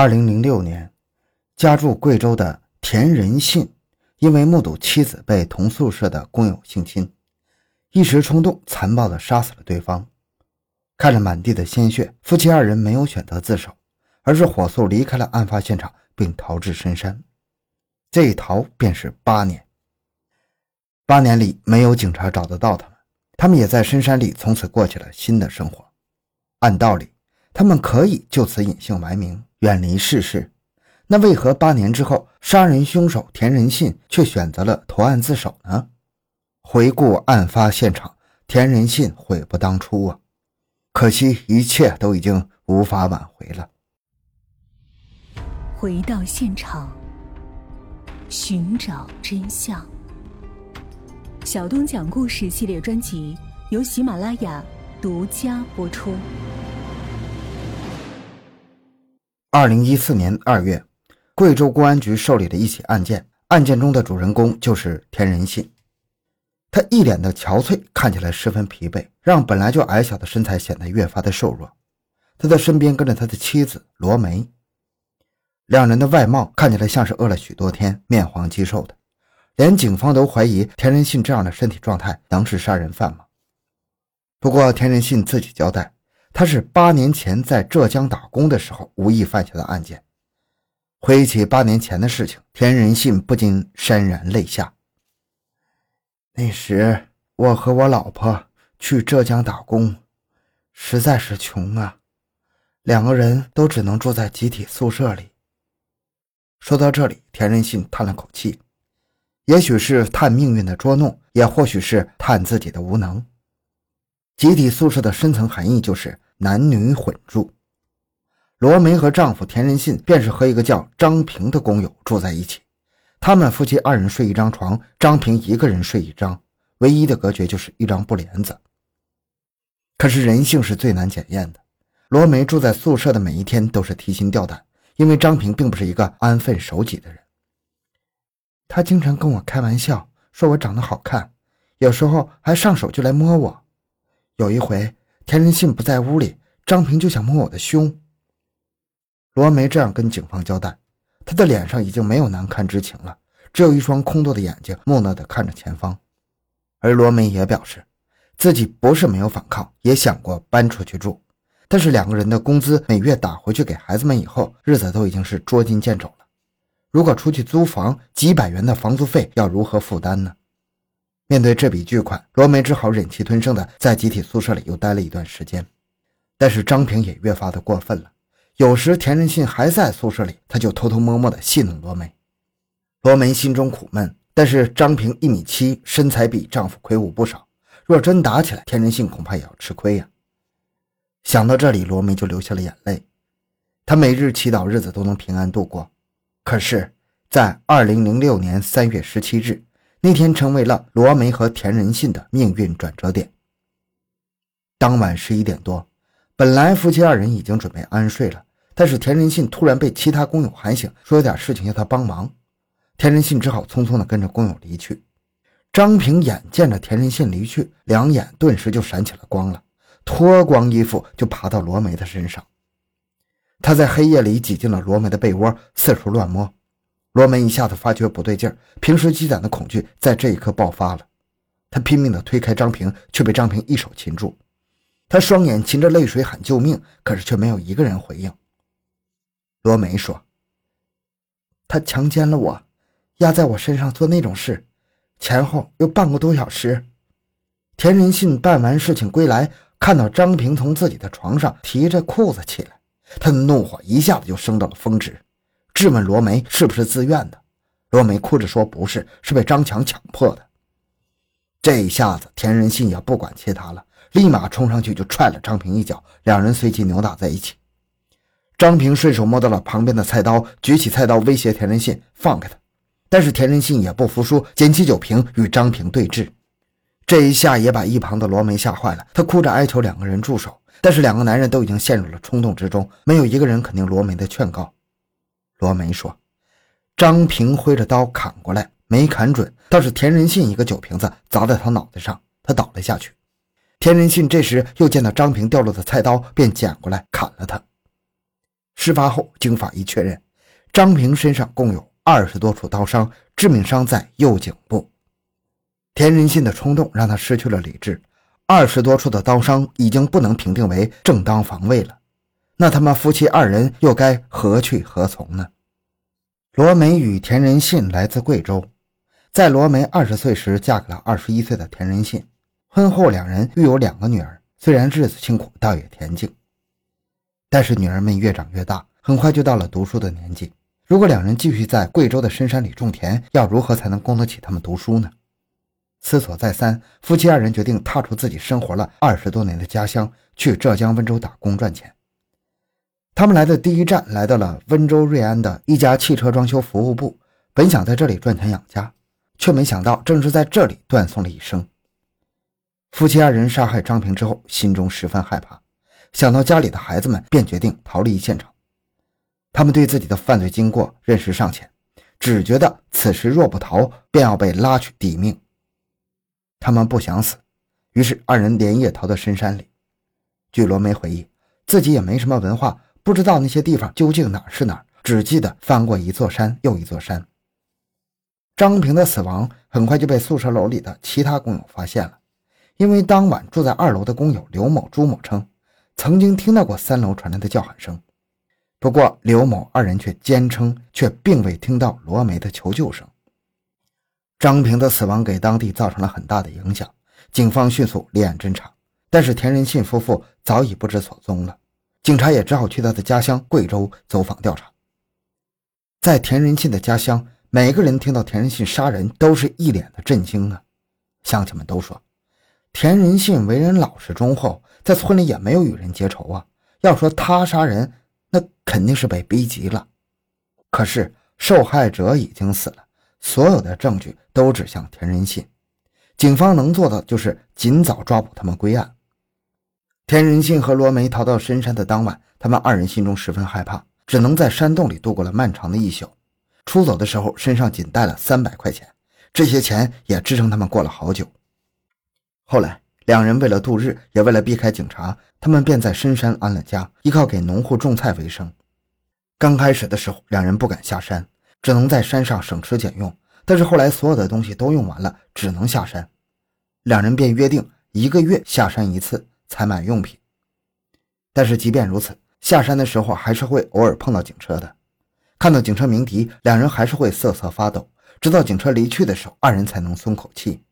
二零零六年，家住贵州的田仁信，因为目睹妻子被同宿舍的工友性侵，一时冲动，残暴地杀死了对方。看着满地的鲜血，夫妻二人没有选择自首，而是火速离开了案发现场，并逃至深山。这一逃便是八年。八年里，没有警察找得到他们，他们也在深山里从此过起了新的生活。按道理，他们可以就此隐姓埋名。远离世事，那为何八年之后，杀人凶手田仁信却选择了投案自首呢？回顾案发现场，田仁信悔不当初啊！可惜一切都已经无法挽回了。回到现场，寻找真相。小东讲故事系列专辑由喜马拉雅独家播出。二零一四年二月，贵州公安局受理了一起案件，案件中的主人公就是田仁信。他一脸的憔悴，看起来十分疲惫，让本来就矮小的身材显得越发的瘦弱。他的身边跟着他的妻子罗梅，两人的外貌看起来像是饿了许多天，面黄肌瘦的，连警方都怀疑田仁信这样的身体状态能是杀人犯吗？不过田仁信自己交代。他是八年前在浙江打工的时候无意犯下的案件。回忆起八年前的事情，田仁信不禁潸然泪下。那时我和我老婆去浙江打工，实在是穷啊，两个人都只能住在集体宿舍里。说到这里，田仁信叹了口气，也许是叹命运的捉弄，也或许是叹自己的无能。集体宿舍的深层含义就是男女混住。罗梅和丈夫田仁信便是和一个叫张平的工友住在一起，他们夫妻二人睡一张床，张平一个人睡一张，唯一的隔绝就是一张布帘子。可是人性是最难检验的，罗梅住在宿舍的每一天都是提心吊胆，因为张平并不是一个安分守己的人。他经常跟我开玩笑，说我长得好看，有时候还上手就来摸我。有一回，田仁信不在屋里，张平就想摸我的胸。罗梅这样跟警方交代，她的脸上已经没有难堪之情了，只有一双空洞的眼睛，木讷地看着前方。而罗梅也表示，自己不是没有反抗，也想过搬出去住，但是两个人的工资每月打回去给孩子们以后，日子都已经是捉襟见肘了。如果出去租房，几百元的房租费要如何负担呢？面对这笔巨款，罗梅只好忍气吞声的在集体宿舍里又待了一段时间。但是张平也越发的过分了，有时田仁信还在宿舍里，他就偷偷摸摸的戏弄罗梅。罗梅心中苦闷，但是张平一米七，身材比丈夫魁梧不少，若真打起来，田仁信恐怕也要吃亏呀。想到这里，罗梅就流下了眼泪。她每日祈祷日子都能平安度过。可是，在二零零六年三月十七日。那天成为了罗梅和田仁信的命运转折点。当晚十一点多，本来夫妻二人已经准备安睡了，但是田仁信突然被其他工友喊醒，说有点事情要他帮忙。田仁信只好匆匆地跟着工友离去。张平眼见着田仁信离去，两眼顿时就闪起了光了，脱光衣服就爬到罗梅的身上。他在黑夜里挤进了罗梅的被窝，四处乱摸。罗梅一下子发觉不对劲儿，平时积攒的恐惧在这一刻爆发了。他拼命地推开张平，却被张平一手擒住。他双眼噙着泪水喊救命，可是却没有一个人回应。罗梅说：“他强奸了我，压在我身上做那种事，前后有半个多小时。”田仁信办完事情归来，看到张平从自己的床上提着裤子起来，他的怒火一下子就升到了峰值。质问罗梅是不是自愿的，罗梅哭着说不是，是被张强强迫的。这一下子，田仁信也不管其他了，立马冲上去就踹了张平一脚，两人随即扭打在一起。张平顺手摸到了旁边的菜刀，举起菜刀威胁田仁信放开他，但是田仁信也不服输，捡起酒瓶与张平对峙。这一下也把一旁的罗梅吓坏了，他哭着哀求两个人住手，但是两个男人都已经陷入了冲动之中，没有一个人肯听罗梅的劝告。罗梅说：“张平挥着刀砍过来，没砍准，倒是田仁信一个酒瓶子砸在他脑袋上，他倒了下去。田仁信这时又见到张平掉落的菜刀，便捡过来砍了他。事发后，经法医确认，张平身上共有二十多处刀伤，致命伤在右颈部。田仁信的冲动让他失去了理智，二十多处的刀伤已经不能评定为正当防卫了。那他们夫妻二人又该何去何从呢？罗梅与田仁信来自贵州，在罗梅二十岁时嫁给了二十一岁的田仁信，婚后两人育有两个女儿。虽然日子清苦，倒也恬静。但是女儿们越长越大，很快就到了读书的年纪。如果两人继续在贵州的深山里种田，要如何才能供得起他们读书呢？思索再三，夫妻二人决定踏出自己生活了二十多年的家乡，去浙江温州打工赚钱。他们来的第一站来到了温州瑞安的一家汽车装修服务部，本想在这里赚钱养家，却没想到正是在这里断送了一生。夫妻二人杀害张平之后，心中十分害怕，想到家里的孩子们，便决定逃离现场。他们对自己的犯罪经过认识尚浅，只觉得此时若不逃，便要被拉去抵命。他们不想死，于是二人连夜逃到深山里。据罗梅回忆，自己也没什么文化，不知道那些地方究竟哪是哪，只记得翻过一座山又一座山。张平的死亡很快就被宿舍楼里的其他工友发现了。因为当晚住在二楼的工友刘某、朱某称，曾经听到过三楼传来的叫喊声，不过刘某二人却坚称，却并未听到罗梅的求救声。张平的死亡给当地造成了很大的影响，警方迅速立案侦查，但是田仁信夫妇早已不知所踪了，警察也只好去他的家乡贵州走访调查。在田仁信的家乡，每个人听到田仁信杀人都是一脸的震惊啊，乡亲们都说。田仁信为人老实忠厚，在村里也没有与人结仇啊。要说他杀人，那肯定是被逼急了。可是受害者已经死了，所有的证据都指向田仁信，警方能做的就是尽早抓捕他们归案。田仁信和罗梅逃到深山的当晚，他们二人心中十分害怕，只能在山洞里度过了漫长的一宿。出走的时候，身上仅带了三百块钱，这些钱也支撑他们过了好久。后来，两人为了度日，也为了避开警察，他们便在深山安了家，依靠给农户种菜为生。刚开始的时候，两人不敢下山，只能在山上省吃俭用。但是后来，所有的东西都用完了，只能下山。两人便约定一个月下山一次，采买用品。但是即便如此，下山的时候还是会偶尔碰到警车的。看到警车鸣笛，两人还是会瑟瑟发抖。直到警车离去的时候，二人才能松口气。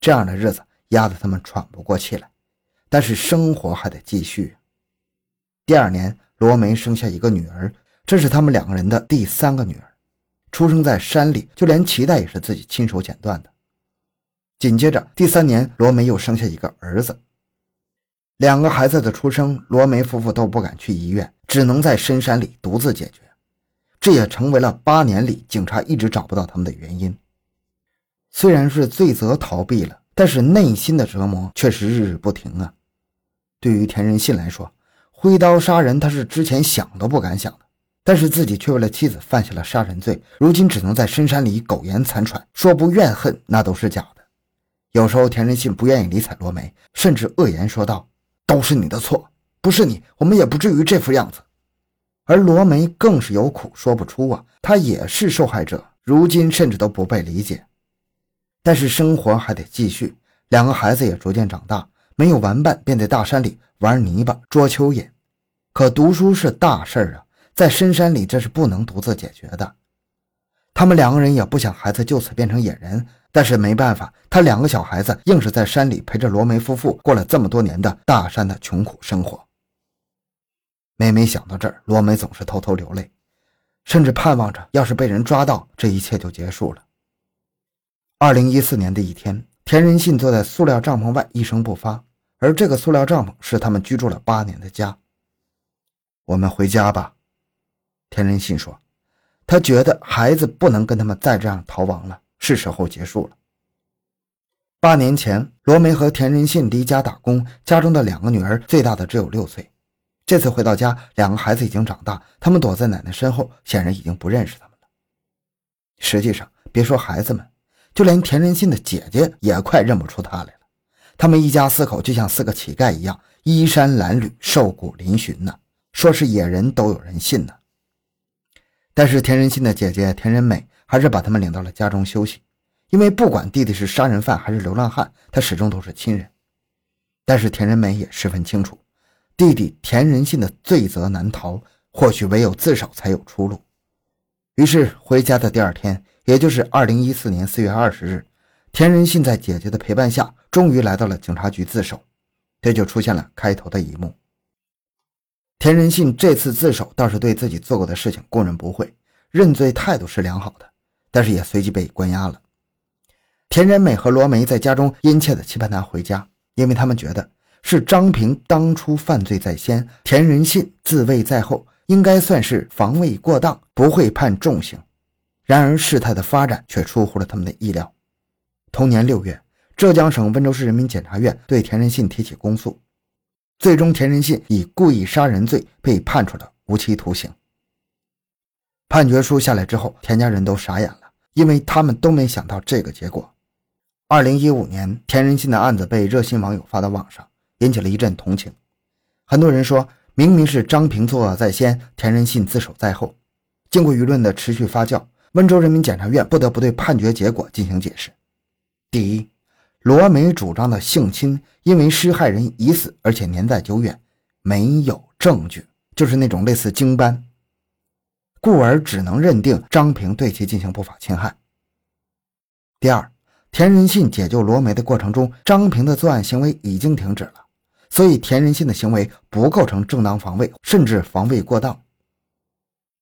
这样的日子压得他们喘不过气来，但是生活还得继续。第二年，罗梅生下一个女儿，这是他们两个人的第三个女儿，出生在山里，就连脐带也是自己亲手剪断的。紧接着，第三年，罗梅又生下一个儿子。两个孩子的出生，罗梅夫妇都不敢去医院，只能在深山里独自解决。这也成为了八年里警察一直找不到他们的原因。虽然是罪责逃避了，但是内心的折磨却是日日不停啊。对于田仁信来说，挥刀杀人他是之前想都不敢想的，但是自己却为了妻子犯下了杀人罪，如今只能在深山里苟延残喘，说不怨恨那都是假的。有时候田仁信不愿意理睬罗梅，甚至恶言说道：“都是你的错，不是你，我们也不至于这副样子。”而罗梅更是有苦说不出啊，她也是受害者，如今甚至都不被理解。但是生活还得继续，两个孩子也逐渐长大，没有玩伴，便在大山里玩泥巴、捉蚯蚓。可读书是大事儿啊，在深山里这是不能独自解决的。他们两个人也不想孩子就此变成野人，但是没办法，他两个小孩子硬是在山里陪着罗梅夫妇过了这么多年的大山的穷苦生活。每每想到这儿，罗梅总是偷偷流泪，甚至盼望着，要是被人抓到，这一切就结束了。二零一四年的一天，田仁信坐在塑料帐篷外一声不发，而这个塑料帐篷是他们居住了八年的家。我们回家吧，田仁信说，他觉得孩子不能跟他们再这样逃亡了，是时候结束了。八年前，罗梅和田仁信离家打工，家中的两个女儿最大的只有六岁。这次回到家，两个孩子已经长大，他们躲在奶奶身后，显然已经不认识他们了。实际上，别说孩子们。就连田仁信的姐姐也快认不出他来了。他们一家四口就像四个乞丐一样，衣衫褴褛、瘦骨嶙峋呢。说是野人都有人信呢。但是田仁信的姐姐田仁美还是把他们领到了家中休息，因为不管弟弟是杀人犯还是流浪汉，他始终都是亲人。但是田仁美也十分清楚，弟弟田仁信的罪责难逃，或许唯有自首才有出路。于是回家的第二天，也就是二零一四年四月二十日，田仁信在姐姐的陪伴下，终于来到了警察局自首。这就出现了开头的一幕。田仁信这次自首倒是对自己做过的事情供认不讳，认罪态度是良好的，但是也随即被关押了。田仁美和罗梅在家中殷切地期盼他回家，因为他们觉得是张平当初犯罪在先，田仁信自卫在后，应该算是防卫过当，不会判重刑。然而事态的发展却出乎了他们的意料。同年六月，浙江省温州市人民检察院对田仁信提起公诉。最终，田仁信以故意杀人罪被判处了无期徒刑。判决书下来之后，田家人都傻眼了，因为他们都没想到这个结果。二零一五年，田仁信的案子被热心网友发到网上，引起了一阵同情。很多人说，明明是张平作恶在先，田仁信自首在后。经过舆论的持续发酵，温州人民检察院不得不对判决结果进行解释。第一。罗梅主张的性侵，因为施害人已死，而且年代久远，没有证据，就是那种类似经斑，故而只能认定张平对其进行不法侵害。第二，田仁信解救罗梅的过程中，张平的作案行为已经停止了，所以田仁信的行为不构成正当防卫，甚至防卫过当。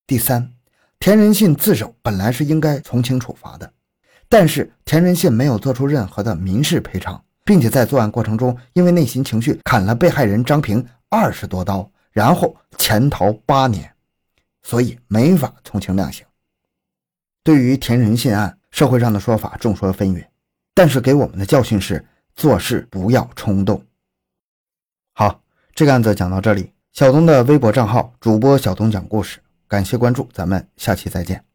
第三，田仁信自首本来是应该从轻处罚的。但是田仁信没有做出任何的民事赔偿，并且在作案过程中因为内心情绪砍了被害人张平二十多刀，然后潜逃八年，所以没法从轻量刑。对于田仁信案，社会上的说法众说纷纭，但是给我们的教训是做事不要冲动。好，这个案子讲到这里，小东的微博账号主播小东讲故事，感谢关注，咱们下期再见。